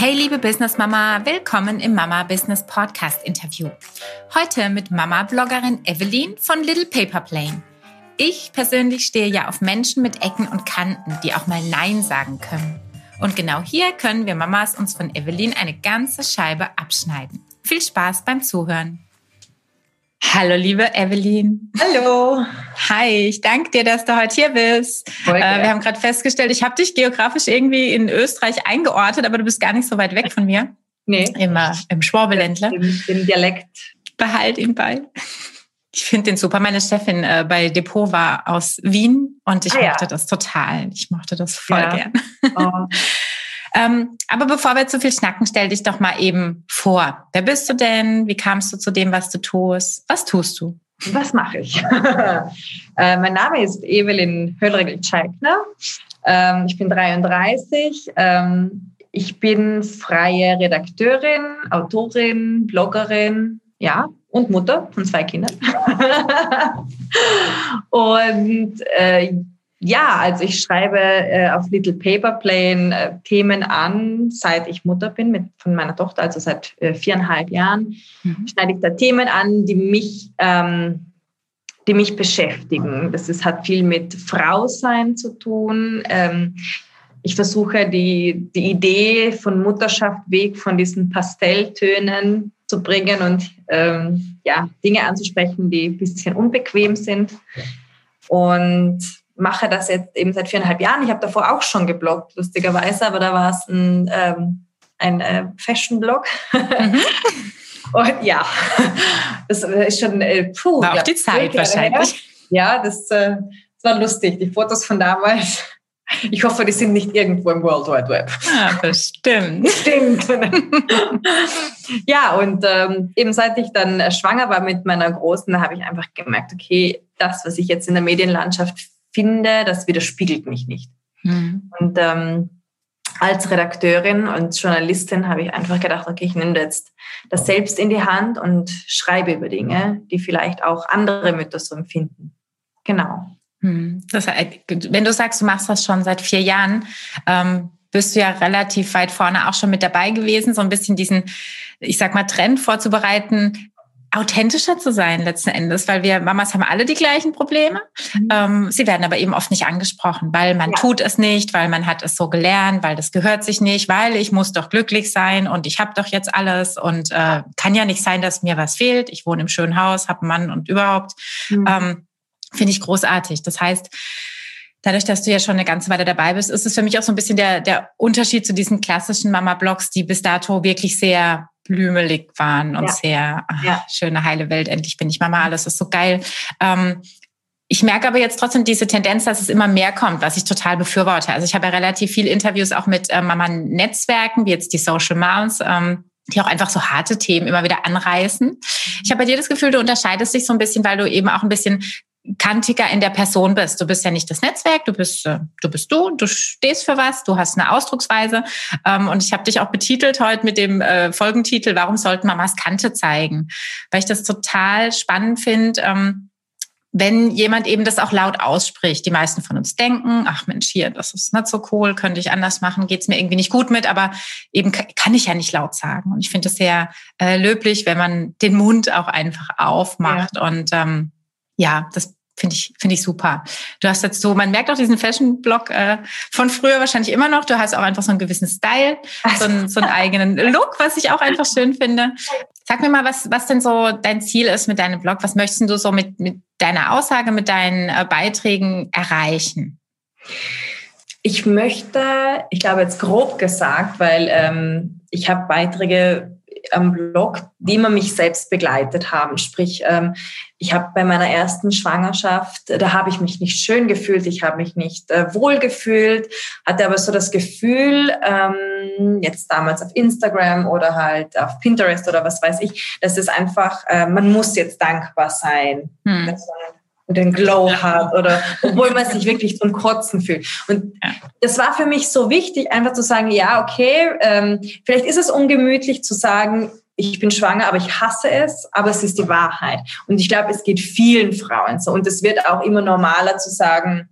Hey liebe Business Mama, willkommen im Mama Business Podcast Interview. Heute mit Mama Bloggerin Evelyn von Little Paper Plane. Ich persönlich stehe ja auf Menschen mit Ecken und Kanten, die auch mal Nein sagen können. Und genau hier können wir Mamas uns von Evelyn eine ganze Scheibe abschneiden. Viel Spaß beim Zuhören. Hallo, liebe Evelyn. Hallo. Hi, ich danke dir, dass du heute hier bist. Äh, wir haben gerade festgestellt, ich habe dich geografisch irgendwie in Österreich eingeordnet, aber du bist gar nicht so weit weg von mir. Nee. Immer im Schwabeländler. Im, Im, Dialekt. Behalt ihn bei. Ich finde den super. Meine Chefin äh, bei Depot war aus Wien und ich ah, mochte ja. das total. Ich mochte das voll ja. gern. Oh. Ähm, aber bevor wir zu viel schnacken, stell dich doch mal eben vor. Wer bist du denn? Wie kamst du zu dem, was du tust? Was tust du? Was mache ich? äh, mein Name ist Evelyn Höllregel-Scheikner. Ähm, ich bin 33. Ähm, ich bin freie Redakteurin, Autorin, Bloggerin, ja, und Mutter von zwei Kindern. und äh, ja, also ich schreibe äh, auf Little Paper Plane äh, Themen an, seit ich Mutter bin mit, von meiner Tochter, also seit äh, viereinhalb Jahren. Mhm. Schneide ich da Themen an, die mich, ähm, die mich beschäftigen. Das ist, hat viel mit Frausein zu tun. Ähm, ich versuche die, die Idee von Mutterschaft weg von diesen Pastelltönen zu bringen und ähm, ja, Dinge anzusprechen, die ein bisschen unbequem sind. Und mache das jetzt eben seit viereinhalb Jahren. Ich habe davor auch schon gebloggt, lustigerweise, aber da war es ein, ähm, ein äh, Fashion-Blog. Mhm. Und ja, das ist schon, äh, puh. War auch die Zeit wahrscheinlich. Ja, das, äh, das war lustig. Die Fotos von damals. Ich hoffe, die sind nicht irgendwo im World Wide Web. Ja, bestimmt. Stimmt. ja, und ähm, eben seit ich dann schwanger war mit meiner Großen, habe ich einfach gemerkt, okay, das, was ich jetzt in der Medienlandschaft finde, das widerspiegelt mich nicht. Mhm. Und ähm, als Redakteurin und Journalistin habe ich einfach gedacht, okay, ich nehme jetzt das selbst in die Hand und schreibe über Dinge, die vielleicht auch andere Mütter so empfinden. Genau. Hm. Das, wenn du sagst, du machst das schon seit vier Jahren, ähm, bist du ja relativ weit vorne auch schon mit dabei gewesen, so ein bisschen diesen, ich sag mal, Trend vorzubereiten, authentischer zu sein letzten Endes, weil wir Mamas haben alle die gleichen Probleme. Mhm. Ähm, sie werden aber eben oft nicht angesprochen, weil man ja. tut es nicht, weil man hat es so gelernt, weil das gehört sich nicht, weil ich muss doch glücklich sein und ich habe doch jetzt alles und äh, kann ja nicht sein, dass mir was fehlt. Ich wohne im schönen Haus, habe einen Mann und überhaupt. Mhm. Ähm, Finde ich großartig. Das heißt, dadurch, dass du ja schon eine ganze Weile dabei bist, ist es für mich auch so ein bisschen der, der Unterschied zu diesen klassischen Mama-Blogs, die bis dato wirklich sehr blümelig waren und ja. sehr ach, ja. schöne heile Welt. Endlich bin ich Mama, alles ist so geil. Ähm, ich merke aber jetzt trotzdem diese Tendenz, dass es immer mehr kommt, was ich total befürworte. Also ich habe ja relativ viele Interviews auch mit äh, Mama-Netzwerken, wie jetzt die Social Moms. Ähm, die auch einfach so harte Themen immer wieder anreißen. Ich habe bei dir das Gefühl, du unterscheidest dich so ein bisschen, weil du eben auch ein bisschen kantiger in der Person bist. Du bist ja nicht das Netzwerk, du bist äh, du bist du, du stehst für was, du hast eine Ausdrucksweise. Ähm, und ich habe dich auch betitelt heute mit dem äh, Folgentitel Warum sollten Mamas Kante zeigen? Weil ich das total spannend finde. Ähm, wenn jemand eben das auch laut ausspricht. Die meisten von uns denken, ach Mensch, hier, das ist nicht so cool, könnte ich anders machen, geht's mir irgendwie nicht gut mit, aber eben kann ich ja nicht laut sagen. Und ich finde es sehr äh, löblich, wenn man den Mund auch einfach aufmacht ja. und ähm, ja, das finde ich, finde ich super. Du hast jetzt so, man merkt auch diesen Fashion-Blog äh, von früher wahrscheinlich immer noch. Du hast auch einfach so einen gewissen Style, so einen, so einen eigenen Look, was ich auch einfach schön finde. Sag mir mal, was, was denn so dein Ziel ist mit deinem Blog? Was möchtest du so mit, mit deiner Aussage, mit deinen äh, Beiträgen erreichen? Ich möchte, ich glaube jetzt grob gesagt, weil ähm, ich habe Beiträge am Blog, die immer mich selbst begleitet haben. Sprich, ähm, ich habe bei meiner ersten Schwangerschaft, da habe ich mich nicht schön gefühlt, ich habe mich nicht äh, wohl gefühlt, hatte aber so das Gefühl, ähm, jetzt damals auf Instagram oder halt auf Pinterest oder was weiß ich, dass es einfach, äh, man muss jetzt dankbar sein. Hm. Dass man den Glow hat oder obwohl man sich wirklich zum Kotzen fühlt. Und das war für mich so wichtig, einfach zu sagen, ja, okay, ähm, vielleicht ist es ungemütlich zu sagen, ich bin schwanger, aber ich hasse es, aber es ist die Wahrheit. Und ich glaube, es geht vielen Frauen so. Und es wird auch immer normaler zu sagen,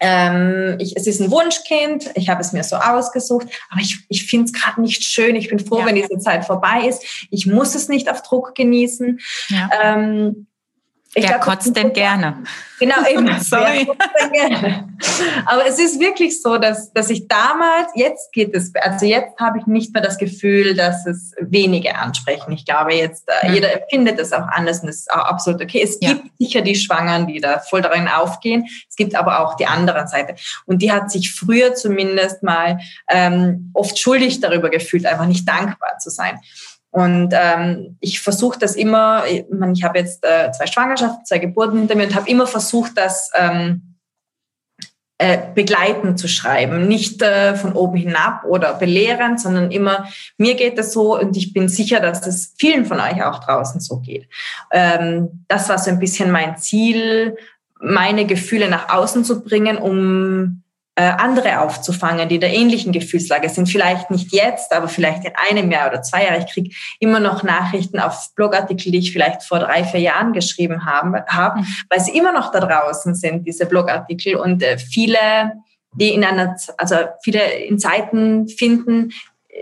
ähm, ich, es ist ein Wunschkind, ich habe es mir so ausgesucht, aber ich, ich finde es gerade nicht schön. Ich bin froh, ja. wenn diese Zeit vorbei ist. Ich muss es nicht auf Druck genießen. Ja. Ähm, ich Wer glaub, kotzt denn gerne? Genau, eben. Sorry. Gerne. Aber es ist wirklich so, dass, dass ich damals, jetzt geht es, also jetzt habe ich nicht mehr das Gefühl, dass es wenige ansprechen. Ich glaube, jetzt mhm. jeder empfindet es auch anders und das ist auch absolut okay. Es ja. gibt sicher die Schwangeren, die da voll darin aufgehen. Es gibt aber auch die andere Seite. Und die hat sich früher zumindest mal ähm, oft schuldig darüber gefühlt, einfach nicht dankbar zu sein. Und ähm, ich versuche das immer, ich, meine, ich habe jetzt äh, zwei Schwangerschaften, zwei Geburten hinter mir und habe immer versucht, das ähm, äh, begleitend zu schreiben. Nicht äh, von oben hinab oder belehrend, sondern immer, mir geht es so und ich bin sicher, dass es vielen von euch auch draußen so geht. Ähm, das war so ein bisschen mein Ziel, meine Gefühle nach außen zu bringen, um andere aufzufangen, die in der ähnlichen Gefühlslage sind. Vielleicht nicht jetzt, aber vielleicht in einem Jahr oder zwei Jahren. Ich kriege immer noch Nachrichten auf Blogartikel, die ich vielleicht vor drei, vier Jahren geschrieben habe, hab, mhm. weil sie immer noch da draußen sind, diese Blogartikel. Und äh, viele, die in einer, also viele in Zeiten finden,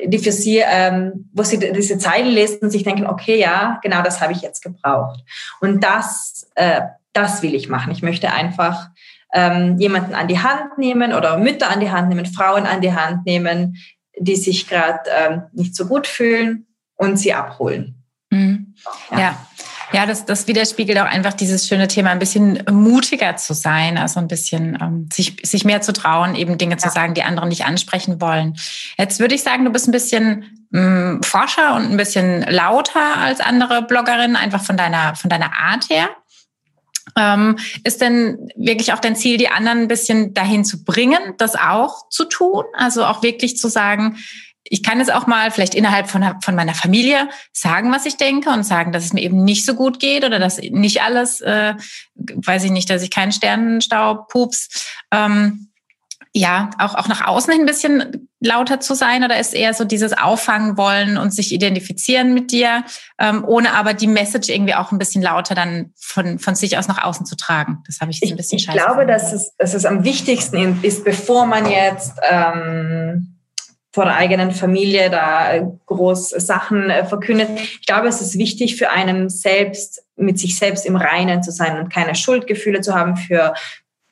die für sie, ähm, wo sie diese Zeilen lesen und sich denken, okay, ja, genau das habe ich jetzt gebraucht. Und das, äh, das will ich machen. Ich möchte einfach ähm, jemanden an die Hand nehmen oder Mütter an die Hand nehmen, Frauen an die Hand nehmen, die sich gerade ähm, nicht so gut fühlen und sie abholen. Mhm. Ja. ja. Ja, das, das widerspiegelt auch einfach dieses schöne Thema, ein bisschen mutiger zu sein, also ein bisschen ähm, sich, sich mehr zu trauen, eben Dinge ja. zu sagen, die andere nicht ansprechen wollen. Jetzt würde ich sagen, du bist ein bisschen ähm, forscher und ein bisschen lauter als andere Bloggerinnen, einfach von deiner, von deiner Art her. Ähm, ist denn wirklich auch dein Ziel, die anderen ein bisschen dahin zu bringen, das auch zu tun? Also auch wirklich zu sagen, ich kann es auch mal vielleicht innerhalb von, von meiner Familie sagen, was ich denke und sagen, dass es mir eben nicht so gut geht oder dass nicht alles, äh, weiß ich nicht, dass ich keinen Sternenstaub pups. Ähm, ja, auch, auch nach außen ein bisschen lauter zu sein oder ist eher so dieses Auffangen wollen und sich identifizieren mit dir, ähm, ohne aber die Message irgendwie auch ein bisschen lauter dann von, von sich aus nach außen zu tragen? Das habe ich so ein bisschen Ich, ich glaube, dass es, dass es am wichtigsten ist, bevor man jetzt ähm, vor der eigenen Familie da groß Sachen äh, verkündet. Ich glaube, es ist wichtig für einen selbst, mit sich selbst im Reinen zu sein und keine Schuldgefühle zu haben für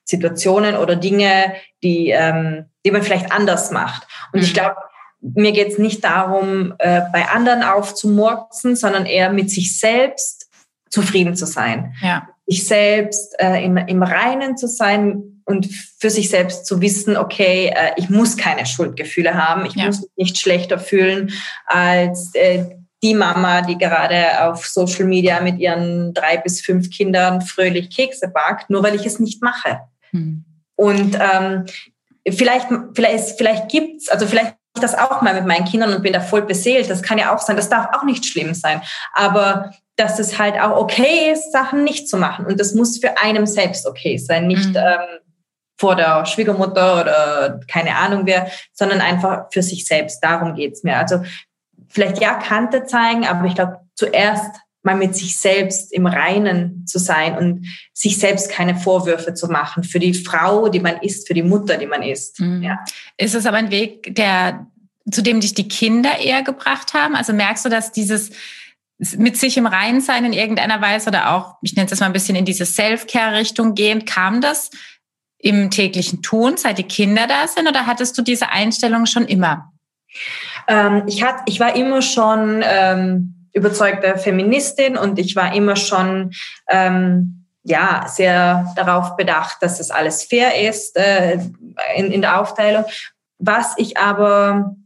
Situationen oder Dinge, die, ähm, die man vielleicht anders macht. Und mhm. ich glaube, mir geht es nicht darum, äh, bei anderen aufzumurksen, sondern eher mit sich selbst zufrieden zu sein. Ja. Sich selbst äh, im, im Reinen zu sein und für sich selbst zu wissen, okay, äh, ich muss keine Schuldgefühle haben, ich ja. muss mich nicht schlechter fühlen als äh, die Mama, die gerade auf Social Media mit ihren drei bis fünf Kindern fröhlich Kekse backt, nur weil ich es nicht mache. Hm. Und ähm, vielleicht, vielleicht, vielleicht gibt's, also vielleicht ich das auch mal mit meinen Kindern und bin da voll beseelt. Das kann ja auch sein. Das darf auch nicht schlimm sein. Aber dass es halt auch okay ist, Sachen nicht zu machen. Und das muss für einem selbst okay sein. Nicht mhm. ähm, vor der Schwiegermutter oder keine Ahnung wer, sondern einfach für sich selbst. Darum geht's mir. Also vielleicht ja Kante zeigen, aber ich glaube zuerst mal mit sich selbst im Reinen zu sein und sich selbst keine Vorwürfe zu machen für die Frau, die man ist, für die Mutter, die man ist. Mhm. Ja. Ist es aber ein Weg, der, zu dem dich die Kinder eher gebracht haben? Also merkst du, dass dieses mit sich im Reinen sein in irgendeiner Weise oder auch, ich nenne es mal ein bisschen in diese Self-Care-Richtung gehen, kam das im täglichen Tun, seit die Kinder da sind, oder hattest du diese Einstellung schon immer? Ähm, ich, hat, ich war immer schon ähm, überzeugte Feministin und ich war immer schon ähm, ja sehr darauf bedacht, dass das alles fair ist äh, in, in der Aufteilung. Was ich aber,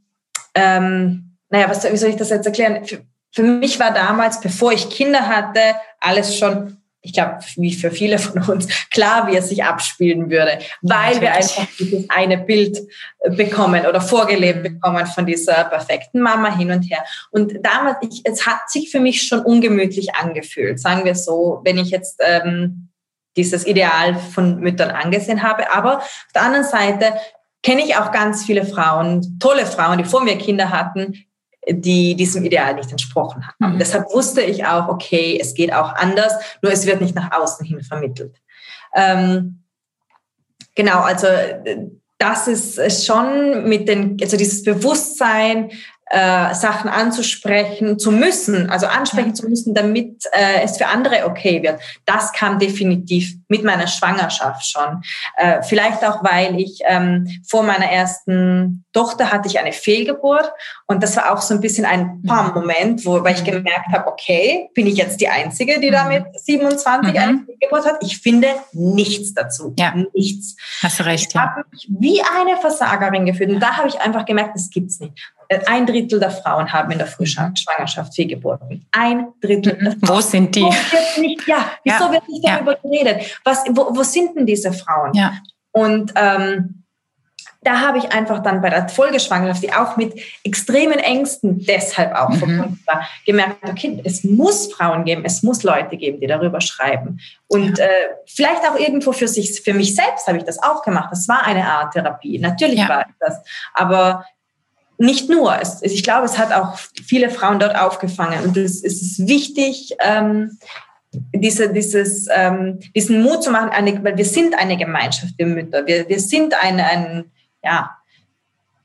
ähm, naja, was, wie soll ich das jetzt erklären? Für, für mich war damals, bevor ich Kinder hatte, alles schon ich glaube, wie für viele von uns, klar, wie es sich abspielen würde, weil ja, wir einfach dieses eine Bild äh, bekommen oder vorgelebt bekommen von dieser perfekten Mama hin und her. Und damals, ich, es hat sich für mich schon ungemütlich angefühlt, sagen wir so, wenn ich jetzt ähm, dieses Ideal von Müttern angesehen habe. Aber auf der anderen Seite kenne ich auch ganz viele Frauen, tolle Frauen, die vor mir Kinder hatten, die diesem Ideal nicht entsprochen haben. Mhm. Deshalb wusste ich auch, okay, es geht auch anders, nur es wird nicht nach außen hin vermittelt. Ähm, genau, also äh, das ist schon mit den, also dieses Bewusstsein, äh, Sachen anzusprechen zu müssen, also ansprechen zu müssen, damit äh, es für andere okay wird. Das kam definitiv mit meiner Schwangerschaft schon. Äh, vielleicht auch, weil ich ähm, vor meiner ersten Tochter hatte ich eine Fehlgeburt und das war auch so ein bisschen ein Pam-Moment, wo weil ich mhm. gemerkt habe, okay, bin ich jetzt die Einzige, die da mhm. mit 27 mhm. eine Fehlgeburt hat? Ich finde nichts dazu. Ja. Nichts. Hast du recht. Ich ja. habe mich wie eine Versagerin gefühlt und da habe ich einfach gemerkt, das gibt's nicht. Äh, ein Drittel der Frauen haben in der Frühschwangerschaft Fehlgeburten. Ein Drittel. Mhm. Wo sind die? Nicht, ja, wieso ja. wird nicht darüber ja. geredet? Was, wo, wo sind denn diese Frauen? Ja. Und ähm, da habe ich einfach dann bei der Folgeschwangerschaft, die auch mit extremen Ängsten deshalb auch mhm. verbunden war, gemerkt, okay, es muss Frauen geben, es muss Leute geben, die darüber schreiben. Und ja. äh, vielleicht auch irgendwo für sich, für mich selbst habe ich das auch gemacht. Das war eine Art Therapie. Natürlich ja. war das. Aber nicht nur. Es, ich glaube, es hat auch viele Frauen dort aufgefangen. Und es, es ist wichtig, ähm, diese, dieses, ähm, diesen Mut zu machen, eine, weil wir sind eine Gemeinschaft, wir Mütter. Wir, wir sind ein, ein, ja,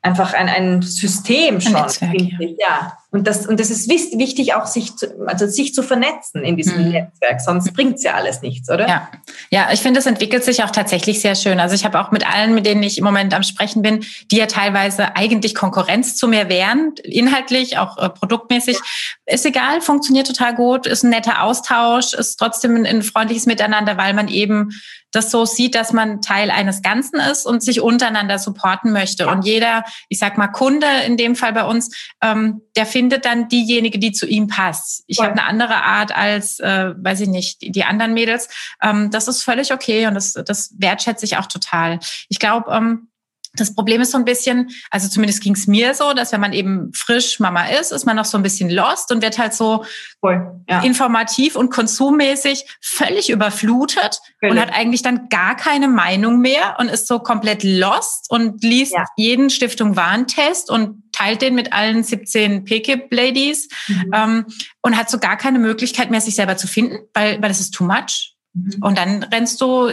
einfach ein, ein System schon. Ein Netzwerk, ja. ja. Und das, und das ist wichtig, auch sich zu, also sich zu vernetzen in diesem mhm. Netzwerk, sonst bringt es ja alles nichts, oder? Ja, ja ich finde, es entwickelt sich auch tatsächlich sehr schön. Also ich habe auch mit allen, mit denen ich im Moment am Sprechen bin, die ja teilweise eigentlich Konkurrenz zu mir wären, inhaltlich, auch äh, produktmäßig, ja. ist egal, funktioniert total gut, ist ein netter Austausch, ist trotzdem ein, ein freundliches Miteinander, weil man eben das so sieht, dass man Teil eines Ganzen ist und sich untereinander supporten möchte. Und jeder, ich sag mal, Kunde in dem Fall bei uns, ähm, der findet dann diejenige, die zu ihm passt. Ich ja. habe eine andere Art als, äh, weiß ich nicht, die, die anderen Mädels. Ähm, das ist völlig okay und das, das wertschätze ich auch total. Ich glaube, ähm, das Problem ist so ein bisschen, also zumindest ging es mir so, dass wenn man eben frisch Mama ist, ist man noch so ein bisschen lost und wird halt so Voll, ja. informativ und konsummäßig völlig überflutet völlig. und hat eigentlich dann gar keine Meinung mehr und ist so komplett lost und liest ja. jeden Stiftung Warntest und teilt den mit allen 17 PKIP-Ladies mhm. ähm, und hat so gar keine Möglichkeit mehr, sich selber zu finden, weil, weil das ist too much. Mhm. Und dann rennst du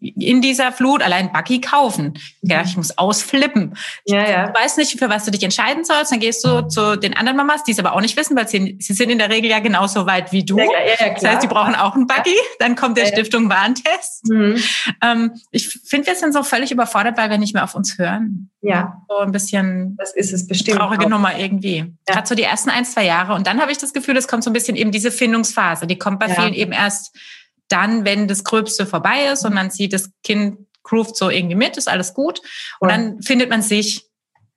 in dieser Flut allein Bucky kaufen. Ja, ich muss ausflippen. Ja, ja. Du weißt nicht, für was du dich entscheiden sollst. Dann gehst du zu den anderen Mamas, die es aber auch nicht wissen, weil sie, sie sind in der Regel ja genauso weit wie du. Ja, ja, ja, das heißt, die brauchen auch einen Bucky. Dann kommt der Stiftung Warntest. Mhm. Ähm, ich finde, wir sind so völlig überfordert, weil wir nicht mehr auf uns hören. Ja. So ein bisschen. Das ist es bestimmt. Traurige auch. Nummer irgendwie. Ja. Gerade so die ersten ein, zwei Jahre. Und dann habe ich das Gefühl, es kommt so ein bisschen eben diese Findungsphase. Die kommt bei vielen eben erst dann, wenn das Gröbste vorbei ist und man sieht, das Kind groovt so irgendwie mit, ist alles gut. Und ja. dann findet man sich.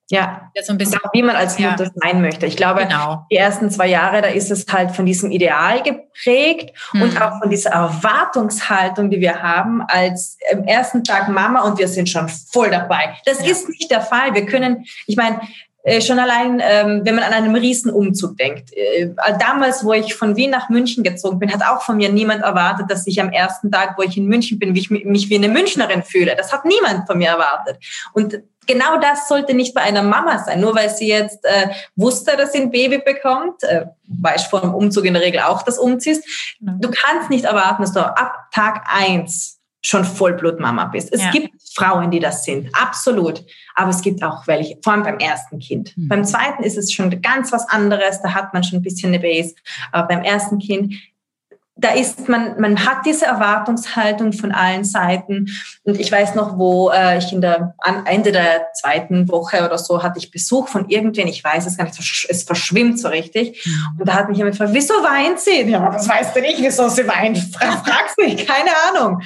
Ja, so ein bisschen, wie man als Mutter ja. sein möchte. Ich glaube, genau. die ersten zwei Jahre, da ist es halt von diesem Ideal geprägt hm. und auch von dieser Erwartungshaltung, die wir haben als im ersten Tag Mama und wir sind schon voll dabei. Das ja. ist nicht der Fall. Wir können, ich meine, äh, schon allein, ähm, wenn man an einen Riesenumzug denkt. Äh, damals, wo ich von Wien nach München gezogen bin, hat auch von mir niemand erwartet, dass ich am ersten Tag, wo ich in München bin, mich, mich wie eine Münchnerin fühle. Das hat niemand von mir erwartet. Und genau das sollte nicht bei einer Mama sein. Nur weil sie jetzt äh, wusste, dass sie ein Baby bekommt, äh, weil ich vor dem Umzug in der Regel auch das umziehst. Du kannst nicht erwarten, dass du ab Tag eins schon Vollblutmama bist. Es ja. gibt Frauen, die das sind, absolut. Aber es gibt auch welche, vor allem beim ersten Kind. Mhm. Beim zweiten ist es schon ganz was anderes, da hat man schon ein bisschen eine Base. Aber beim ersten Kind da ist man, man hat diese Erwartungshaltung von allen Seiten. Und ich weiß noch, wo äh, ich in der am Ende der zweiten Woche oder so hatte ich Besuch von irgendwen, ich weiß es gar nicht, es verschwimmt so richtig. Mhm. Und da hat mich jemand gefragt, wieso weint sie? Ja, das weißt du nicht, wieso sie weint. Fragst mich, keine Ahnung.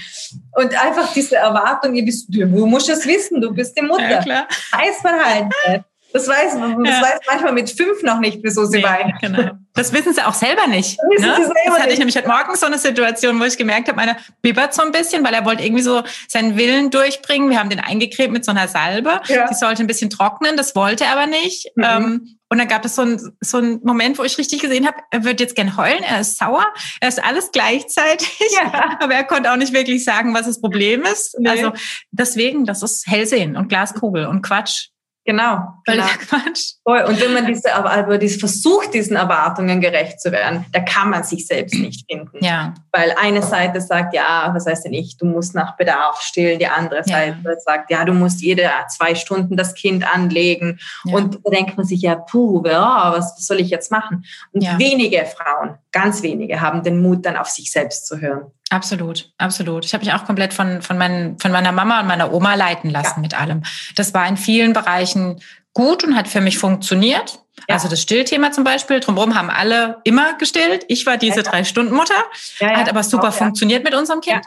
Und einfach diese Erwartung, du musst es wissen, du bist die Mutter. Ja, klar. Weiß man halt nicht. Das weiß man. Das ja. weiß manchmal mit fünf noch nicht, wieso sie nee, weinen. Genau. Das wissen sie auch selber nicht. Das, ne? selber das hatte nicht. ich nämlich heute Morgen so eine Situation, wo ich gemerkt habe, meiner bibbert so ein bisschen, weil er wollte irgendwie so seinen Willen durchbringen. Wir haben den eingecremt mit so einer Salbe. Ja. Die sollte ein bisschen trocknen, das wollte er aber nicht. Mhm. Ähm, und dann gab es so einen so einen Moment, wo ich richtig gesehen habe, er wird jetzt gern heulen, er ist sauer, er ist alles gleichzeitig, ja. aber er konnte auch nicht wirklich sagen, was das Problem ist. Nee. Also deswegen, das ist Hellsehen und Glaskugel und Quatsch. Genau. Völliger genau. Quatsch. Und wenn man diese, aber, aber dies versucht, diesen Erwartungen gerecht zu werden, da kann man sich selbst nicht finden. Ja. Weil eine Seite sagt, ja, was heißt denn ich, du musst nach Bedarf stillen. Die andere Seite ja. sagt, ja, du musst jede zwei Stunden das Kind anlegen. Ja. Und da denkt man sich, ja, puh, ja, was soll ich jetzt machen? Und wenige Frauen, ganz wenige, haben den Mut, dann auf sich selbst zu hören. Absolut, absolut. Ich habe mich auch komplett von, von, mein, von meiner Mama und meiner Oma leiten lassen ja. mit allem. Das war in vielen Bereichen gut und hat für mich funktioniert. Ja. Also das Stillthema zum Beispiel, drumherum haben alle immer gestillt. Ich war diese ja, drei Stunden Mutter, hat aber super auch, funktioniert mit unserem Kind.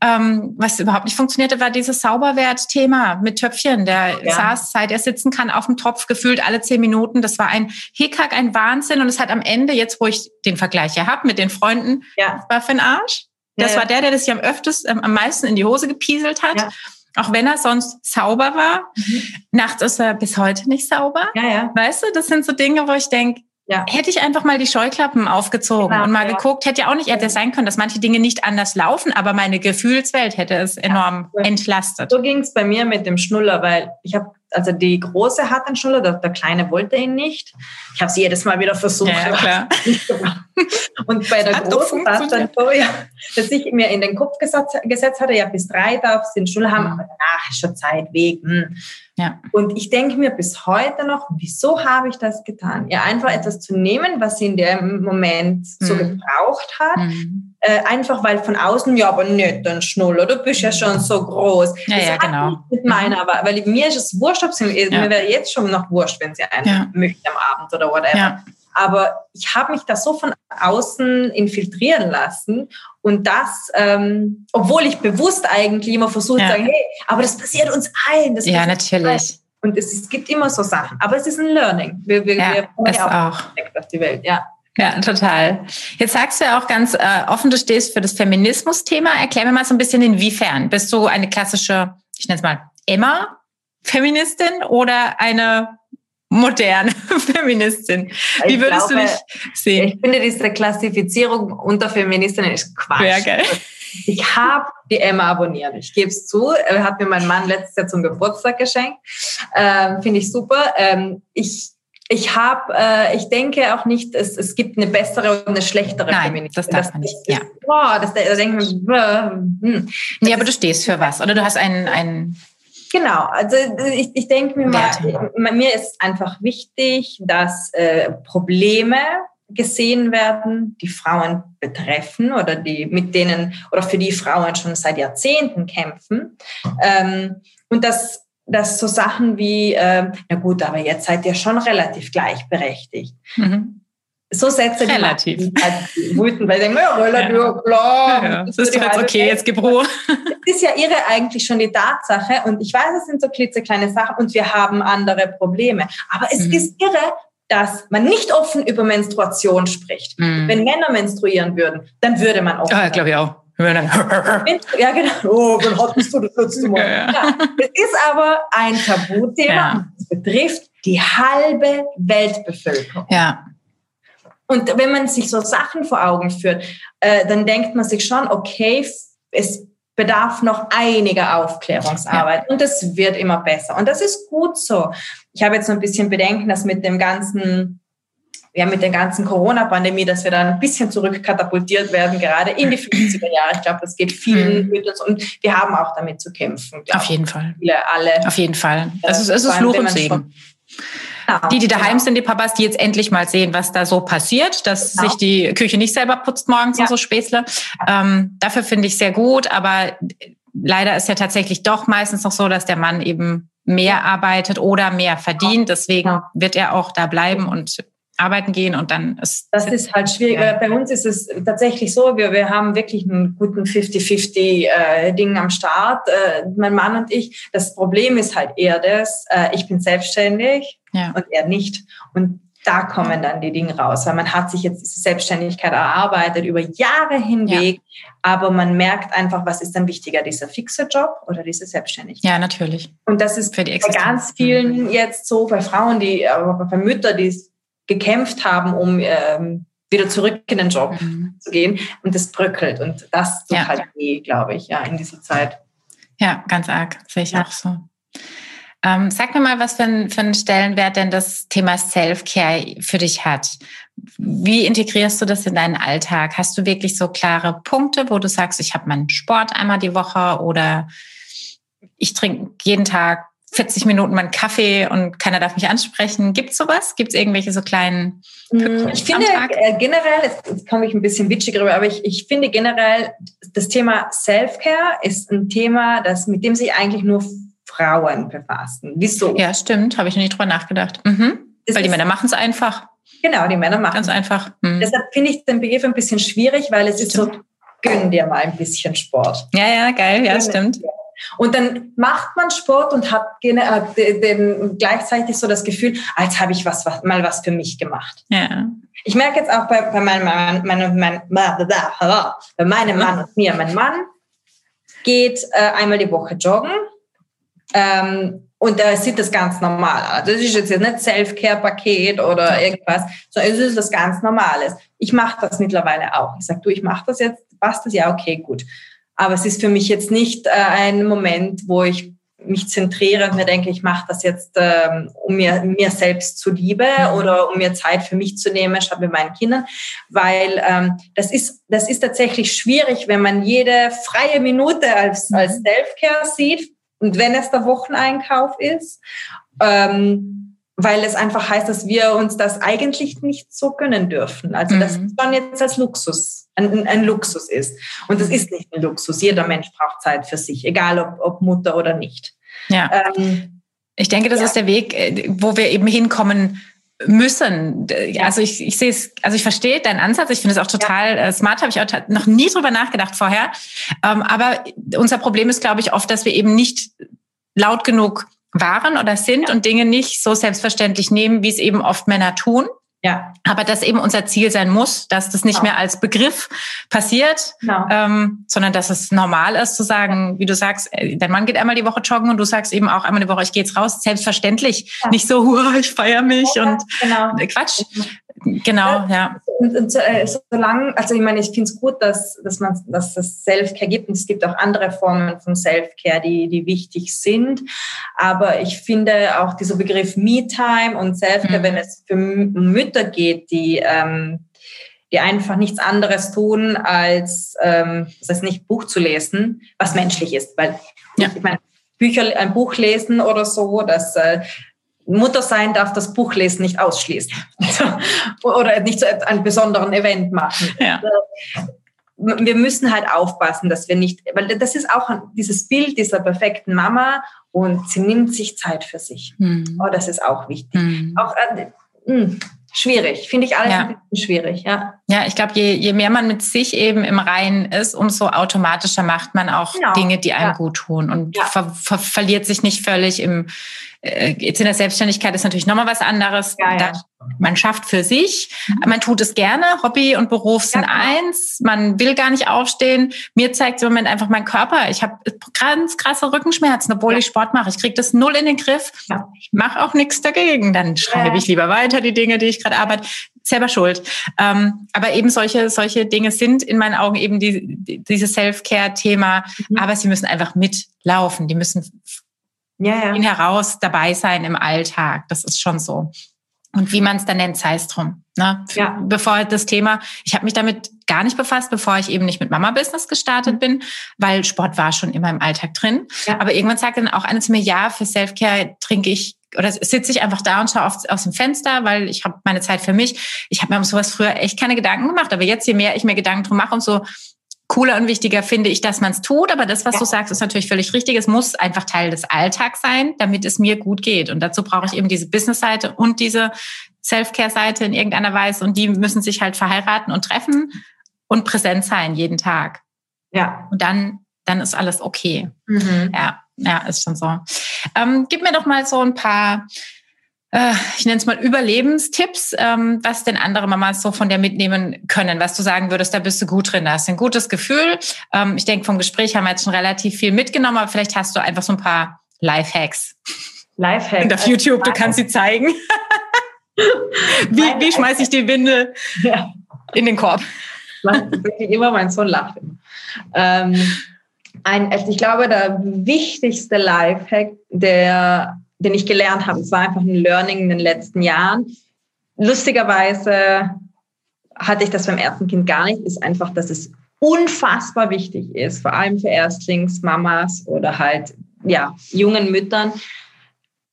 Ähm, was überhaupt nicht funktionierte, war dieses Sauberwert-Thema mit Töpfchen. Der saß, seit er sitzen kann, auf dem Topf gefühlt alle zehn Minuten. Das war ein Hickhack, ein Wahnsinn. Und es hat am Ende, jetzt wo ich den Vergleich ja habe mit den Freunden, war für den Arsch. Das ja, war der, der das sich am öftest, ähm, am meisten in die Hose gepieselt hat. Ja. Auch wenn er sonst sauber war. Mhm. Nachts ist er bis heute nicht sauber. Ja, ja. Weißt du, das sind so Dinge, wo ich denke, ja. Hätte ich einfach mal die Scheuklappen aufgezogen genau, und mal ja. geguckt, hätte ja auch nicht, hätte sein können, dass manche Dinge nicht anders laufen, aber meine Gefühlswelt hätte es enorm ja. entlastet. So ging es bei mir mit dem Schnuller, weil ich habe also die Große hat einen Schnuller, der, der Kleine wollte ihn nicht. Ich habe es jedes Mal wieder versucht. Ja. Und bei der Großen war es dann so, ja, dass ich mir in den Kopf gesetzt, gesetzt hatte, ja, bis drei darf sie den Schnuller haben, mhm. aber danach ist schon Zeit weg. Hm. Ja. Und ich denke mir bis heute noch, wieso habe ich das getan? Ja, einfach etwas zu nehmen, was sie in dem Moment so mhm. gebraucht hat. Mhm. Äh, einfach weil von außen, ja, aber nicht ein Schnuller, du bist ja schon so groß. Ja, das ja, genau. Mit meiner, mhm. weil mir ist es wurscht, ob sie, ja. mir wäre jetzt schon noch wurscht, wenn sie einen ja. möchte am Abend oder whatever. Ja. Aber ich habe mich da so von außen infiltrieren lassen und das, ähm, obwohl ich bewusst eigentlich immer versucht ja. zu sagen, hey, aber das passiert uns allen. Das ja, natürlich. Allen. Und es, es, gibt immer so Sachen, aber es ist ein Learning. Wir, wir, ja, wir es auch. auf die Welt, ja. Ja, total. Jetzt sagst du ja auch ganz äh, offen, du stehst für das Feminismus-Thema. Erklär mir mal so ein bisschen, inwiefern. Bist du eine klassische, ich nenne es mal, Emma-Feministin oder eine moderne Feministin. Wie würdest glaube, du dich sehen? Ich finde, diese Klassifizierung unter Feministinnen ist Quatsch. Ja, geil. Ich habe die Emma abonniert. Ich gebe es zu. Hat mir mein Mann letztes Jahr zum Geburtstag geschenkt. Ähm, finde ich super. Ähm, ich ich habe, äh, ich denke auch nicht, es, es gibt eine bessere und eine schlechtere Nein, Feministin. das darf man nicht. ja. Boah, das, da denke ich, hm. Ja, aber du stehst für was, oder du hast einen, einen Genau, also ich, ich denke mir mal, mir ist einfach wichtig, dass äh, Probleme gesehen werden, die Frauen betreffen oder die mit denen oder für die Frauen schon seit Jahrzehnten kämpfen. Ähm, und dass, dass so Sachen wie, äh, na gut, aber jetzt seid ihr schon relativ gleichberechtigt. Mhm so Sätze, relativ. die halt wütend, weil sie denken, ja, relativ, ja. klar. Ja. Das ist jetzt okay, jetzt gib Ruhe. Das ist ja ihre eigentlich schon die Tatsache und ich weiß, es sind so klitzekleine Sachen und wir haben andere Probleme. Aber es mhm. ist irre, dass man nicht offen über Menstruation spricht. Mhm. Wenn Männer menstruieren würden, dann würde man offen. Ja, glaube ich auch. ja, genau. Oh, wann hattest du das letzte Mal? Ja, ja. Das ist aber ein Tabuthema. Ja. Das betrifft die halbe Weltbevölkerung. Ja. Und wenn man sich so Sachen vor Augen führt, äh, dann denkt man sich schon, okay, es bedarf noch einiger Aufklärungsarbeit ja. und es wird immer besser. Und das ist gut so. Ich habe jetzt so ein bisschen Bedenken, dass mit dem ganzen ja, mit der ganzen Corona-Pandemie, dass wir da ein bisschen zurückkatapultiert werden, gerade in die 50er Jahre. Ich glaube, das geht vielen mhm. und wir haben auch damit zu kämpfen. Auf jeden Fall. Viele, alle. Auf jeden Fall. Also es ist Fluch und Segen. Genau, die, die daheim genau. sind, die Papas, die jetzt endlich mal sehen, was da so passiert, dass genau. sich die Küche nicht selber putzt morgens ja. und so Späßle. Ähm, dafür finde ich sehr gut, aber leider ist ja tatsächlich doch meistens noch so, dass der Mann eben mehr arbeitet oder mehr verdient. Deswegen wird er auch da bleiben und arbeiten gehen und dann ist das ist halt schwierig. Ja. Bei uns ist es tatsächlich so, wir, wir haben wirklich einen guten 50-50 äh, Ding am Start. Äh, mein Mann und ich. Das Problem ist halt eher das, äh, ich bin selbstständig ja. und er nicht. Und da kommen dann die Dinge raus, weil man hat sich jetzt diese Selbstständigkeit erarbeitet über Jahre hinweg, ja. aber man merkt einfach, was ist dann wichtiger, dieser fixe Job oder diese Selbstständigkeit. Ja, natürlich. Und das ist Für die bei ganz vielen jetzt so, bei Frauen, die, aber bei Müttern, die gekämpft haben, um ähm, wieder zurück in den Job mhm. zu gehen. Und das bröckelt. Und das tut ja. halt weh, glaube ich, ja, in dieser Zeit. Ja, ganz arg. Sehe ich ja. auch so. Ähm, sag mir mal, was für, ein, für einen Stellenwert denn das Thema Self-Care für dich hat. Wie integrierst du das in deinen Alltag? Hast du wirklich so klare Punkte, wo du sagst, ich habe meinen Sport einmal die Woche oder ich trinke jeden Tag 40 Minuten meinen Kaffee und keiner darf mich ansprechen. Gibt es sowas? Gibt es irgendwelche so kleinen Pünktchen Ich finde äh, generell, jetzt, jetzt komme ich ein bisschen witschig rüber, aber ich, ich finde generell, das Thema Self-Care ist ein Thema, das, mit dem sich eigentlich nur Frauen befassen. Wieso? Ja, stimmt. Habe ich noch nicht drüber nachgedacht. Mhm. Weil die Männer machen es einfach. Genau, die Männer machen Ganz einfach. Mhm. Deshalb finde ich den Begriff ein bisschen schwierig, weil es stimmt. ist so, gönn dir mal ein bisschen Sport. Ja, ja, geil. Ja, stimmt. Und dann macht man Sport und hat äh, gleichzeitig so das Gefühl, als habe ich was, was, mal was für mich gemacht. Ja. Ich merke jetzt auch bei, bei meinem, meinem, meinem, meinem, bei meinem Mann und mir, mein Mann geht äh, einmal die Woche joggen ähm, und er sieht das ganz normal Das ist jetzt nicht Self-Care-Paket oder irgendwas, sondern es ist das ganz Normales. Ich mache das mittlerweile auch. Ich sage, du, ich mache das jetzt, passt das? Ja, okay, gut. Aber es ist für mich jetzt nicht äh, ein Moment, wo ich mich zentriere und mir denke, ich mache das jetzt, ähm, um mir, mir selbst zuliebe mhm. oder um mir Zeit für mich zu nehmen, statt mit meinen Kindern, weil ähm, das, ist, das ist tatsächlich schwierig, wenn man jede freie Minute als, mhm. als Self-Care sieht und wenn es der Wocheneinkauf ist. Ähm, weil es einfach heißt, dass wir uns das eigentlich nicht so gönnen dürfen. Also das mhm. schon jetzt als Luxus, ein, ein, Luxus ist. Und das ist nicht ein Luxus. Jeder Mensch braucht Zeit für sich, egal ob, ob Mutter oder nicht. Ja. Ähm, ich denke, das ja. ist der Weg, äh, wo wir eben hinkommen müssen. Also ich, ich sehe es, also ich verstehe deinen Ansatz. Ich finde es auch total ja. Äh, smart. Habe ich auch noch nie drüber nachgedacht vorher. Ähm, aber unser Problem ist, glaube ich, oft, dass wir eben nicht laut genug waren oder sind ja. und Dinge nicht so selbstverständlich nehmen, wie es eben oft Männer tun. Ja. Aber das eben unser Ziel sein muss, dass das nicht genau. mehr als Begriff passiert, genau. ähm, sondern dass es normal ist zu sagen, wie du sagst, äh, dein Mann geht einmal die Woche joggen und du sagst eben auch einmal die Woche, ich gehe jetzt raus, selbstverständlich. Ja. Nicht so, hurra, ich feiere mich ja, und genau. Quatsch. Genau, ja. Und, und äh, solange, also ich meine, ich finde es gut, dass, dass man dass das Self-Care gibt und es gibt auch andere Formen von Self-Care, die, die wichtig sind. Aber ich finde auch dieser Begriff Me-Time und Self-Care, mhm. wenn es für Mütter geht, die ähm, die einfach nichts anderes tun, als ähm, das heißt nicht Buch zu lesen, was menschlich ist. Weil ja. ich meine, Bücher, ein Buch lesen oder so, das äh, Mutter sein darf das Buchlesen nicht ausschließen oder nicht so einen besonderen Event machen. Ja. Wir müssen halt aufpassen, dass wir nicht, weil das ist auch dieses Bild dieser perfekten Mama und sie nimmt sich Zeit für sich. Mhm. Oh, das ist auch wichtig. Mhm. Auch äh, mh, hm, schwierig, finde ich alles ja. ein bisschen schwierig, ja. Ja, ich glaube, je, je mehr man mit sich eben im Reinen ist, umso automatischer macht man auch genau. Dinge, die einem ja. gut tun und ja. ver ver verliert sich nicht völlig im äh, jetzt in der Selbstständigkeit ist natürlich nochmal was anderes. Ja, ja. Man schafft für sich, mhm. man tut es gerne, Hobby und Beruf sind ja, eins, man will gar nicht aufstehen. Mir zeigt im Moment einfach mein Körper. Ich habe ganz krasse Rückenschmerzen, obwohl ich Sport mache. Ich kriege das null in den Griff. Ich mache auch nichts dagegen. Dann schreibe ich lieber weiter die Dinge, die ich gerade arbeite. Selber schuld. Ähm, aber eben solche, solche Dinge sind in meinen Augen eben die, die dieses Self-Care-Thema. Mhm. Aber sie müssen einfach mitlaufen. Die müssen ja, ja. heraus dabei sein im Alltag. Das ist schon so. Und wie man es dann nennt, sei es drum. Ne? Ja. Bevor das Thema, ich habe mich damit gar nicht befasst, bevor ich eben nicht mit Mama-Business gestartet mhm. bin, weil Sport war schon immer im Alltag drin. Ja. Aber irgendwann sagt dann auch eine zu mir, ja, für Selfcare trinke ich oder sitze ich einfach da und schaue auf, aus dem Fenster, weil ich habe meine Zeit für mich. Ich habe mir um sowas früher echt keine Gedanken gemacht, aber jetzt, je mehr ich mir Gedanken drum mache, umso cooler und wichtiger finde ich, dass man es tut. Aber das, was ja. du sagst, ist natürlich völlig richtig. Es muss einfach Teil des Alltags sein, damit es mir gut geht. Und dazu brauche ich eben diese Business-Seite und diese Self-Care-Seite in irgendeiner Weise. Und die müssen sich halt verheiraten und treffen und präsent sein jeden Tag. Ja. Und dann, dann ist alles okay. Mhm. Ja, ja, ist schon so. Ähm, gib mir doch mal so ein paar äh, ich nenne es mal Überlebenstipps, ähm, was denn andere Mamas so von dir mitnehmen können, was du sagen würdest, da bist du gut drin, da hast du ein gutes Gefühl. Ähm, ich denke, vom Gespräch haben wir jetzt schon relativ viel mitgenommen, aber vielleicht hast du einfach so ein paar Lifehacks. Lifehacks. Und auf YouTube, du kannst sie zeigen. wie wie schmeiße ich die Windel ja. in den Korb? immer mein Sohn lacht immer. Ähm, ein, also ich glaube, der wichtigste Lifehack, der den ich gelernt habe. Es war einfach ein Learning in den letzten Jahren. Lustigerweise hatte ich das beim ersten Kind gar nicht, ist einfach, dass es unfassbar wichtig ist, vor allem für Erstlingsmamas oder halt ja, jungen Müttern,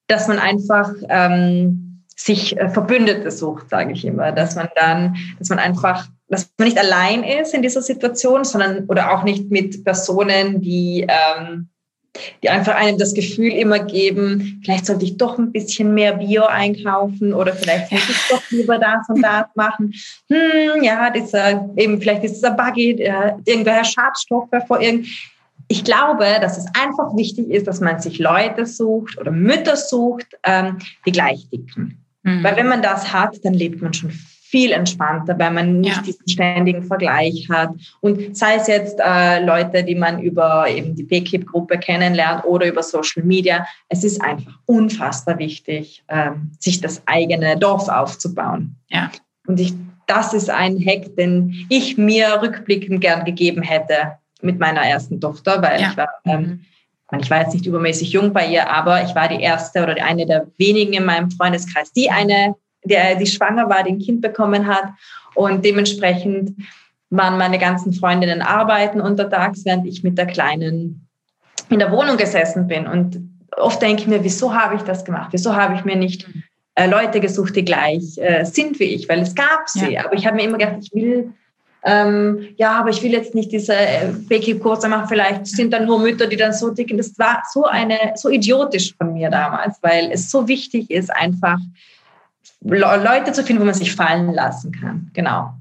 dass man einfach ähm, sich äh, Verbündete sucht, sage ich immer, dass man dann, dass man einfach, dass man nicht allein ist in dieser Situation, sondern oder auch nicht mit Personen, die ähm, die einfach einem das Gefühl immer geben, vielleicht sollte ich doch ein bisschen mehr Bio einkaufen oder vielleicht sollte ich doch lieber das und das machen. Hm, ja, dieser, eben vielleicht ist dieser Buggy, der, irgendwelche Schadstoffe vor irgend. Ich glaube, dass es einfach wichtig ist, dass man sich Leute sucht oder Mütter sucht, ähm, die gleich dicken. Mhm. Weil wenn man das hat, dann lebt man schon viel entspannter, weil man nicht ja. diesen ständigen Vergleich hat. Und sei es jetzt äh, Leute, die man über eben die PKIP-Gruppe kennenlernt oder über Social Media, es ist einfach unfassbar wichtig, ähm, sich das eigene Dorf aufzubauen. Ja. Und ich, das ist ein Hack, den ich mir rückblickend gern gegeben hätte mit meiner ersten Tochter, weil ja. ich war ähm, ich war jetzt nicht übermäßig jung bei ihr, aber ich war die erste oder eine der wenigen in meinem Freundeskreis, die eine der, die schwanger war, den Kind bekommen hat. Und dementsprechend waren meine ganzen Freundinnen arbeiten untertags, während ich mit der Kleinen in der Wohnung gesessen bin. Und oft denke ich mir, wieso habe ich das gemacht? Wieso habe ich mir nicht äh, Leute gesucht, die gleich äh, sind wie ich? Weil es gab sie. Ja. Aber ich habe mir immer gedacht, ich will ähm, ja, aber ich will jetzt nicht diese äh, Baking-Kurse machen, vielleicht sind dann nur Mütter, die dann so dicken. Das war so eine, so idiotisch von mir damals, weil es so wichtig ist, einfach Leute zu finden, wo man sich fallen lassen kann. Genau.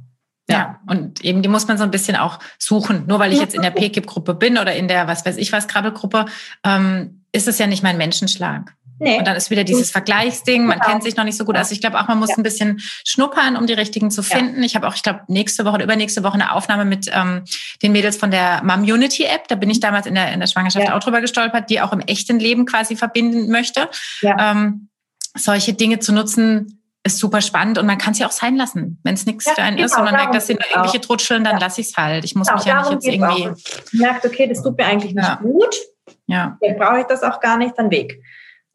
Ja. und eben die muss man so ein bisschen auch suchen. Nur weil ich jetzt in der PKIP-Gruppe bin oder in der, was weiß ich was, Krabbelgruppe, ähm, ist es ja nicht mein Menschenschlag. Nee. Und dann ist wieder dieses Vergleichsding, man genau. kennt sich noch nicht so gut. Also ich glaube auch, man muss ja. ein bisschen schnuppern, um die richtigen zu finden. Ja. Ich habe auch, ich glaube, nächste Woche oder übernächste Woche eine Aufnahme mit ähm, den Mädels von der Mom Unity App. Da bin ich damals in der, in der Schwangerschaft ja. auch drüber gestolpert, die auch im echten Leben quasi verbinden möchte. Ähm, solche Dinge zu nutzen, ist super spannend und man kann es ja auch sein lassen. Wenn es nichts ja, für einen genau, ist und man merkt, dass sie nur irgendwelche Trutscheln, dann ja. lasse ich es halt. Ich muss genau, mich ja nicht jetzt irgendwie. Auch. Merkt, okay, das tut mir eigentlich nicht ja. gut. Ja. Dann brauche ich das auch gar nicht, dann weg.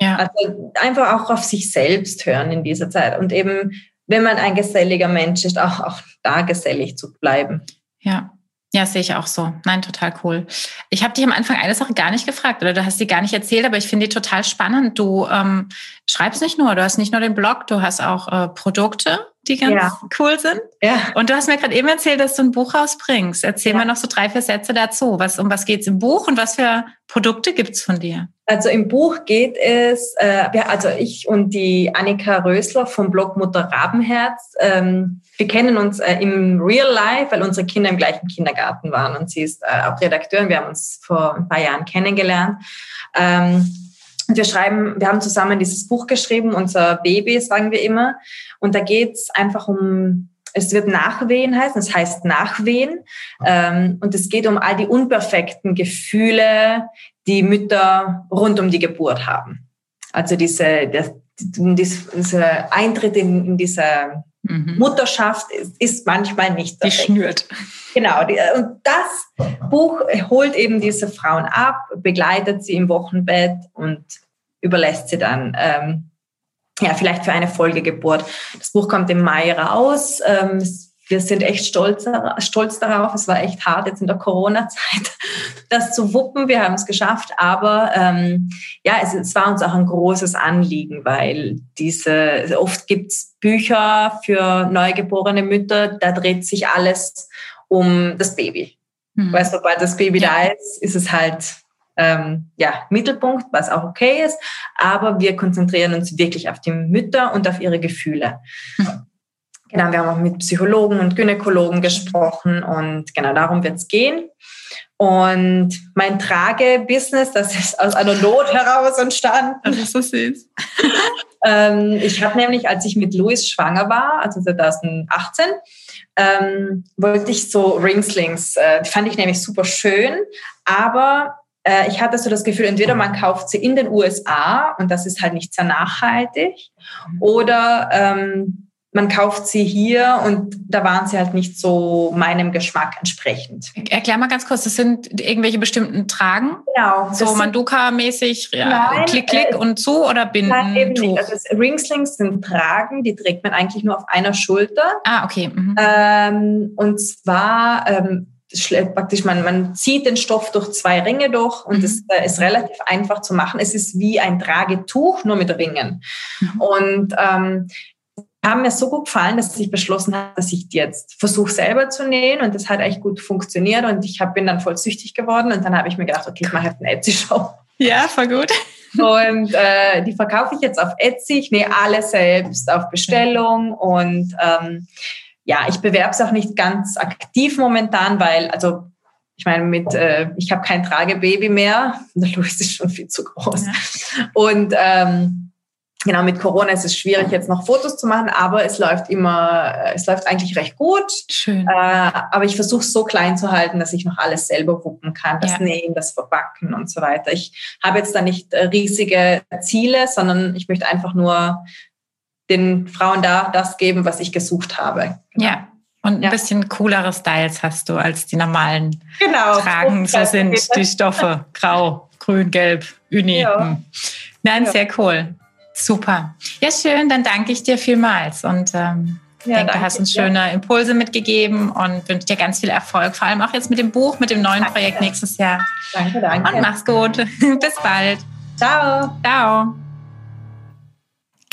Ja. Also einfach auch auf sich selbst hören in dieser Zeit und eben, wenn man ein geselliger Mensch ist, auch, auch da gesellig zu bleiben. Ja. Ja, sehe ich auch so. Nein, total cool. Ich habe dich am Anfang eine Sache gar nicht gefragt oder du hast sie gar nicht erzählt, aber ich finde die total spannend. Du ähm, schreibst nicht nur, du hast nicht nur den Blog, du hast auch äh, Produkte, die ganz ja. cool sind. Ja. Und du hast mir gerade eben erzählt, dass du ein Buch rausbringst. Erzähl ja. mal noch so drei, vier Sätze dazu. Was, um was geht's im Buch und was für Produkte gibt's von dir? Also im Buch geht es, äh, also ich und die Annika Rösler vom Blog Mutter Rabenherz, ähm, wir kennen uns äh, im Real Life, weil unsere Kinder im gleichen Kindergarten waren und sie ist äh, auch Redakteurin. Wir haben uns vor ein paar Jahren kennengelernt. Ähm, und wir schreiben, wir haben zusammen dieses Buch geschrieben, unser Baby, sagen wir immer. Und da geht es einfach um es wird Nachwehen heißen, es heißt Nachwehen. Ähm, und es geht um all die unperfekten Gefühle, die Mütter rund um die Geburt haben. Also diese, das, dieser Eintritt in, in diese mhm. Mutterschaft ist, ist, manchmal nicht perfekt. Die schnürt. Genau. Die, und das Buch holt eben diese Frauen ab, begleitet sie im Wochenbett und überlässt sie dann ähm, ja, vielleicht für eine Folgegeburt. Das Buch kommt im Mai raus. Ähm, wir sind echt stolz, stolz darauf. Es war echt hart jetzt in der Corona-Zeit, das zu wuppen. Wir haben es geschafft, aber ähm, ja, es, es, war uns auch ein großes Anliegen, weil diese oft gibt's Bücher für neugeborene Mütter, da dreht sich alles um das Baby. Mhm. Weil sobald das Baby ja. da ist, ist es halt ähm, ja, Mittelpunkt, was auch okay ist, aber wir konzentrieren uns wirklich auf die Mütter und auf ihre Gefühle. Mhm. Genau, wir haben auch mit Psychologen und Gynäkologen gesprochen und genau darum wird es gehen. Und mein Trage-Business, das ist aus einer Not heraus entstanden. Das ist so süß. ähm, ich habe nämlich, als ich mit Louis schwanger war, also 2018, ähm, wollte ich so Ringslings, äh, die fand ich nämlich super schön, aber äh, ich hatte so das Gefühl, entweder man kauft sie in den USA und das ist halt nicht sehr nachhaltig, oder ähm, man kauft sie hier und da waren sie halt nicht so meinem Geschmack entsprechend. Erklär mal ganz kurz, das sind irgendwelche bestimmten Tragen? Genau. So Manduka-mäßig, Klick, Klick äh, und zu oder Binden? Nein, eben nicht. Also Ringslings sind Tragen, die trägt man eigentlich nur auf einer Schulter. Ah, okay. Mhm. Ähm, und zwar ähm, praktisch, man, man zieht den Stoff durch zwei Ringe durch und es mhm. äh, ist relativ einfach zu machen. Es ist wie ein Tragetuch, nur mit Ringen. Mhm. Und ähm, haben mir so gut gefallen, dass ich beschlossen habe, dass ich die jetzt versuche selber zu nähen und das hat echt gut funktioniert und ich hab, bin dann voll süchtig geworden und dann habe ich mir gedacht, okay, ich mache jetzt eine Etsy-Shop. Ja, voll gut. Und äh, die verkaufe ich jetzt auf Etsy, ich nähe alle selbst auf Bestellung und ähm, ja, ich bewerbe es auch nicht ganz aktiv momentan, weil, also ich meine, mit, äh, ich habe kein Tragebaby mehr, der Louis ist schon viel zu groß. Ja. Und ähm, genau, mit Corona ist es schwierig, jetzt noch Fotos zu machen, aber es läuft immer, es läuft eigentlich recht gut. Schön. Äh, aber ich versuche es so klein zu halten, dass ich noch alles selber wuppen kann, das ja. Nähen, das Verbacken und so weiter. Ich habe jetzt da nicht äh, riesige Ziele, sondern ich möchte einfach nur den Frauen da das geben, was ich gesucht habe. Genau. Ja. Und ein ja. bisschen coolere Styles hast du als die normalen genau, Tragen so sind, die Stoffe. Grau, grün, gelb, Uni. Ja. Hm. Nein, ja. sehr cool. Super. Ja, schön. Dann danke ich dir vielmals und ähm, ja, denke, du hast uns schöne Impulse mitgegeben und wünsche dir ganz viel Erfolg, vor allem auch jetzt mit dem Buch, mit dem neuen danke. Projekt nächstes Jahr. Danke, danke. Und mach's gut. Bis bald. Ciao. Ciao.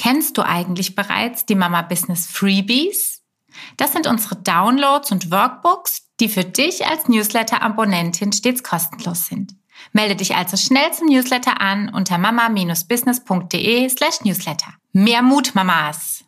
Kennst du eigentlich bereits die Mama Business Freebies? Das sind unsere Downloads und Workbooks, die für dich als Newsletter-Abonnentin stets kostenlos sind. Melde dich also schnell zum Newsletter an unter mama-business.de slash newsletter. Mehr Mut, Mamas!